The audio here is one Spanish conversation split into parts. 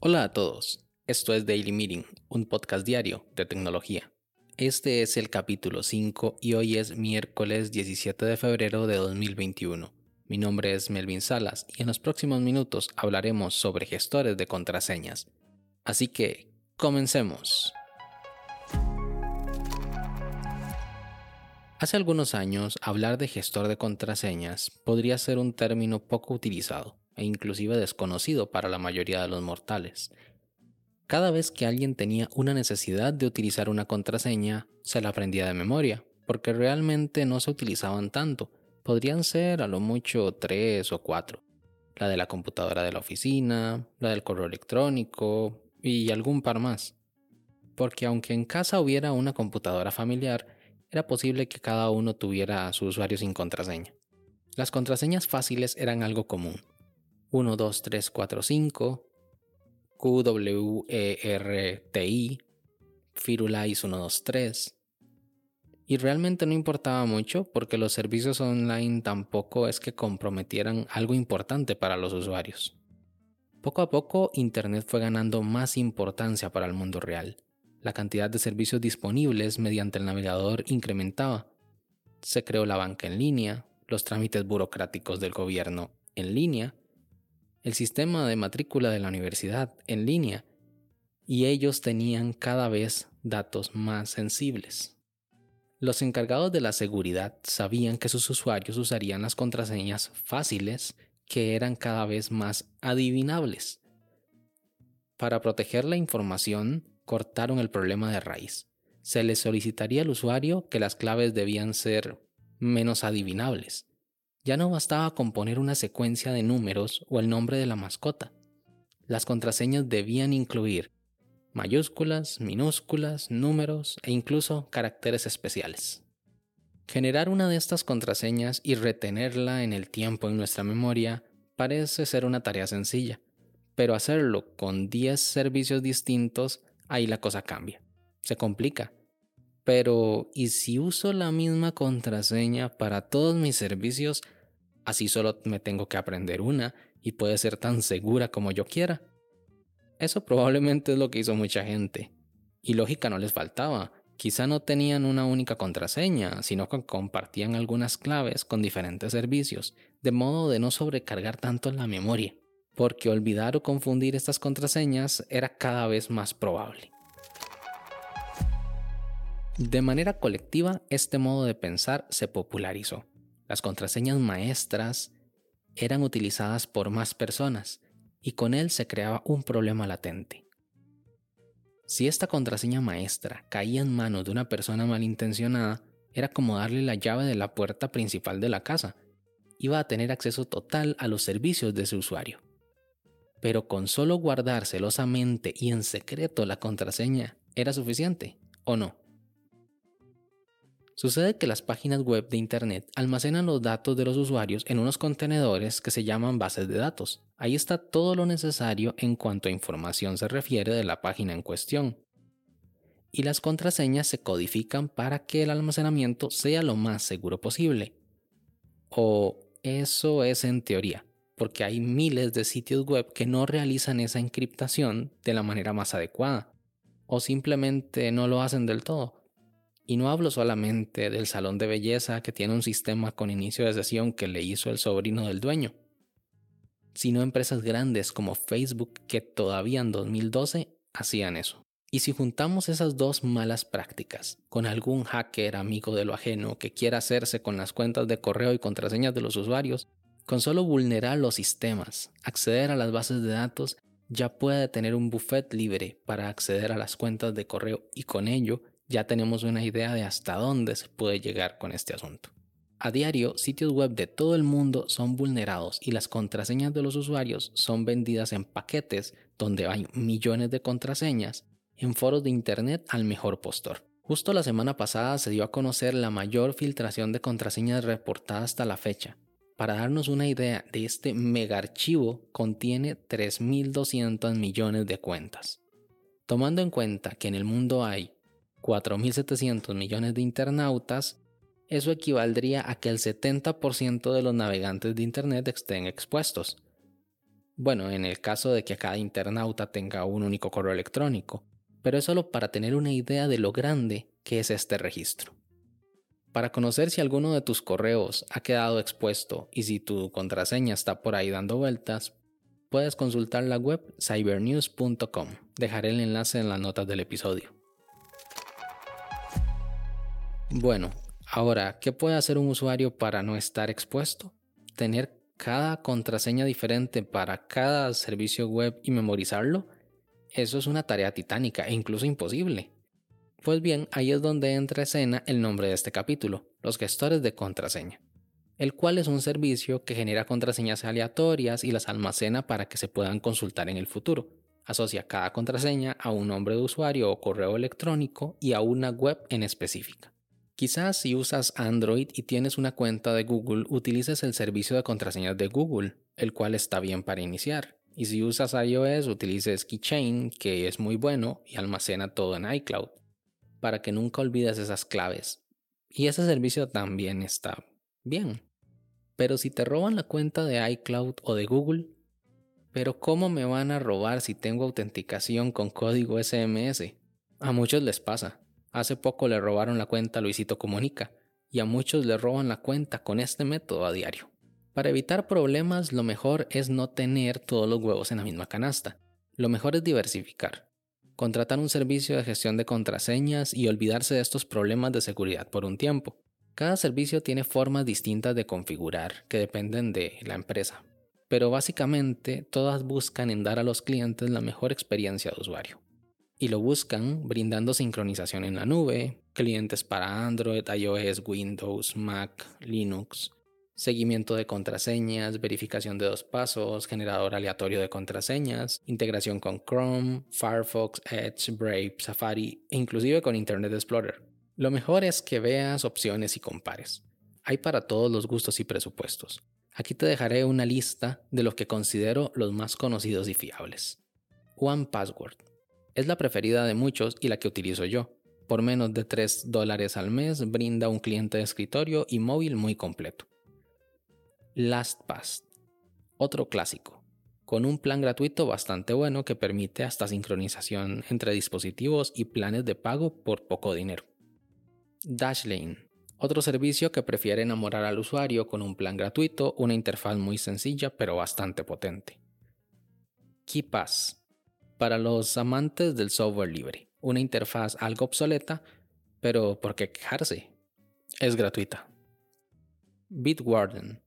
Hola a todos, esto es Daily Meeting, un podcast diario de tecnología. Este es el capítulo 5 y hoy es miércoles 17 de febrero de 2021. Mi nombre es Melvin Salas y en los próximos minutos hablaremos sobre gestores de contraseñas. Así que, comencemos. Hace algunos años, hablar de gestor de contraseñas podría ser un término poco utilizado e inclusive desconocido para la mayoría de los mortales. Cada vez que alguien tenía una necesidad de utilizar una contraseña, se la aprendía de memoria, porque realmente no se utilizaban tanto, podrían ser a lo mucho tres o cuatro. La de la computadora de la oficina, la del correo electrónico y algún par más. Porque aunque en casa hubiera una computadora familiar, era posible que cada uno tuviera su usuario sin contraseña. Las contraseñas fáciles eran algo común, 1, 2, 3, 4, 5, QWERTI, Firulais 1, 2, 3. Y realmente no importaba mucho porque los servicios online tampoco es que comprometieran algo importante para los usuarios. Poco a poco, Internet fue ganando más importancia para el mundo real. La cantidad de servicios disponibles mediante el navegador incrementaba. Se creó la banca en línea, los trámites burocráticos del gobierno en línea el sistema de matrícula de la universidad en línea y ellos tenían cada vez datos más sensibles. Los encargados de la seguridad sabían que sus usuarios usarían las contraseñas fáciles que eran cada vez más adivinables. Para proteger la información, cortaron el problema de raíz. Se les solicitaría al usuario que las claves debían ser menos adivinables ya no bastaba con poner una secuencia de números o el nombre de la mascota. Las contraseñas debían incluir mayúsculas, minúsculas, números e incluso caracteres especiales. Generar una de estas contraseñas y retenerla en el tiempo en nuestra memoria parece ser una tarea sencilla, pero hacerlo con 10 servicios distintos, ahí la cosa cambia. Se complica pero, ¿y si uso la misma contraseña para todos mis servicios? Así solo me tengo que aprender una y puede ser tan segura como yo quiera. Eso probablemente es lo que hizo mucha gente. Y lógica no les faltaba. Quizá no tenían una única contraseña, sino que compartían algunas claves con diferentes servicios, de modo de no sobrecargar tanto la memoria, porque olvidar o confundir estas contraseñas era cada vez más probable. De manera colectiva, este modo de pensar se popularizó. Las contraseñas maestras eran utilizadas por más personas y con él se creaba un problema latente. Si esta contraseña maestra caía en manos de una persona malintencionada, era como darle la llave de la puerta principal de la casa. Iba a tener acceso total a los servicios de su usuario. Pero con solo guardar celosamente y en secreto la contraseña, ¿era suficiente o no? Sucede que las páginas web de Internet almacenan los datos de los usuarios en unos contenedores que se llaman bases de datos. Ahí está todo lo necesario en cuanto a información se refiere de la página en cuestión. Y las contraseñas se codifican para que el almacenamiento sea lo más seguro posible. O eso es en teoría, porque hay miles de sitios web que no realizan esa encriptación de la manera más adecuada, o simplemente no lo hacen del todo. Y no hablo solamente del salón de belleza que tiene un sistema con inicio de sesión que le hizo el sobrino del dueño, sino empresas grandes como Facebook que todavía en 2012 hacían eso. Y si juntamos esas dos malas prácticas con algún hacker amigo de lo ajeno que quiera hacerse con las cuentas de correo y contraseñas de los usuarios, con solo vulnerar los sistemas, acceder a las bases de datos, ya puede tener un buffet libre para acceder a las cuentas de correo y con ello ya tenemos una idea de hasta dónde se puede llegar con este asunto. A diario, sitios web de todo el mundo son vulnerados y las contraseñas de los usuarios son vendidas en paquetes donde hay millones de contraseñas en foros de internet al mejor postor. Justo la semana pasada se dio a conocer la mayor filtración de contraseñas reportada hasta la fecha. Para darnos una idea de este mega archivo, contiene 3.200 millones de cuentas. Tomando en cuenta que en el mundo hay 4.700 millones de internautas, eso equivaldría a que el 70% de los navegantes de Internet estén expuestos. Bueno, en el caso de que cada internauta tenga un único correo electrónico, pero es solo para tener una idea de lo grande que es este registro. Para conocer si alguno de tus correos ha quedado expuesto y si tu contraseña está por ahí dando vueltas, puedes consultar la web cybernews.com. Dejaré el enlace en las notas del episodio. Bueno, ahora, ¿qué puede hacer un usuario para no estar expuesto? Tener cada contraseña diferente para cada servicio web y memorizarlo. Eso es una tarea titánica e incluso imposible. Pues bien, ahí es donde entra escena el nombre de este capítulo, los gestores de contraseña, el cual es un servicio que genera contraseñas aleatorias y las almacena para que se puedan consultar en el futuro. Asocia cada contraseña a un nombre de usuario o correo electrónico y a una web en específica. Quizás si usas Android y tienes una cuenta de Google, utilices el servicio de contraseñas de Google, el cual está bien para iniciar. Y si usas iOS, utilices Keychain, que es muy bueno y almacena todo en iCloud para que nunca olvides esas claves. Y ese servicio también está bien. Pero si te roban la cuenta de iCloud o de Google, pero ¿cómo me van a robar si tengo autenticación con código SMS? A muchos les pasa. Hace poco le robaron la cuenta a Luisito Comunica y a muchos le roban la cuenta con este método a diario. Para evitar problemas, lo mejor es no tener todos los huevos en la misma canasta. Lo mejor es diversificar contratar un servicio de gestión de contraseñas y olvidarse de estos problemas de seguridad por un tiempo. Cada servicio tiene formas distintas de configurar que dependen de la empresa, pero básicamente todas buscan en dar a los clientes la mejor experiencia de usuario. Y lo buscan brindando sincronización en la nube, clientes para Android, iOS, Windows, Mac, Linux, seguimiento de contraseñas, verificación de dos pasos, generador aleatorio de contraseñas, integración con Chrome, Firefox, Edge, Brave, Safari e inclusive con Internet Explorer. Lo mejor es que veas opciones y compares. Hay para todos los gustos y presupuestos. Aquí te dejaré una lista de los que considero los más conocidos y fiables. One Password. Es la preferida de muchos y la que utilizo yo. Por menos de 3 dólares al mes brinda un cliente de escritorio y móvil muy completo. LastPass, otro clásico, con un plan gratuito bastante bueno que permite hasta sincronización entre dispositivos y planes de pago por poco dinero. Dashlane, otro servicio que prefiere enamorar al usuario con un plan gratuito, una interfaz muy sencilla pero bastante potente. KeePass, para los amantes del software libre, una interfaz algo obsoleta, pero ¿por qué quejarse? Es gratuita. Bitwarden,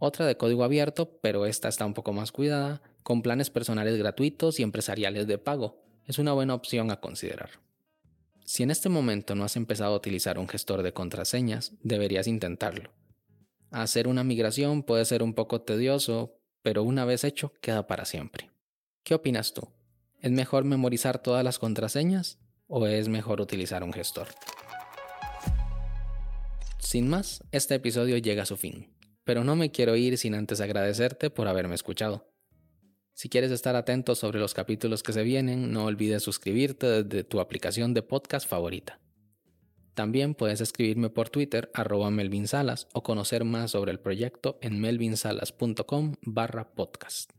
otra de código abierto, pero esta está un poco más cuidada, con planes personales gratuitos y empresariales de pago. Es una buena opción a considerar. Si en este momento no has empezado a utilizar un gestor de contraseñas, deberías intentarlo. Hacer una migración puede ser un poco tedioso, pero una vez hecho queda para siempre. ¿Qué opinas tú? ¿Es mejor memorizar todas las contraseñas o es mejor utilizar un gestor? Sin más, este episodio llega a su fin pero no me quiero ir sin antes agradecerte por haberme escuchado. Si quieres estar atento sobre los capítulos que se vienen, no olvides suscribirte desde tu aplicación de podcast favorita. También puedes escribirme por Twitter arroba Melvin Salas o conocer más sobre el proyecto en melvinsalas.com barra podcast.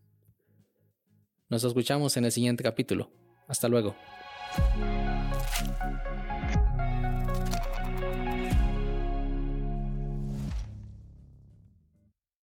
Nos escuchamos en el siguiente capítulo. Hasta luego.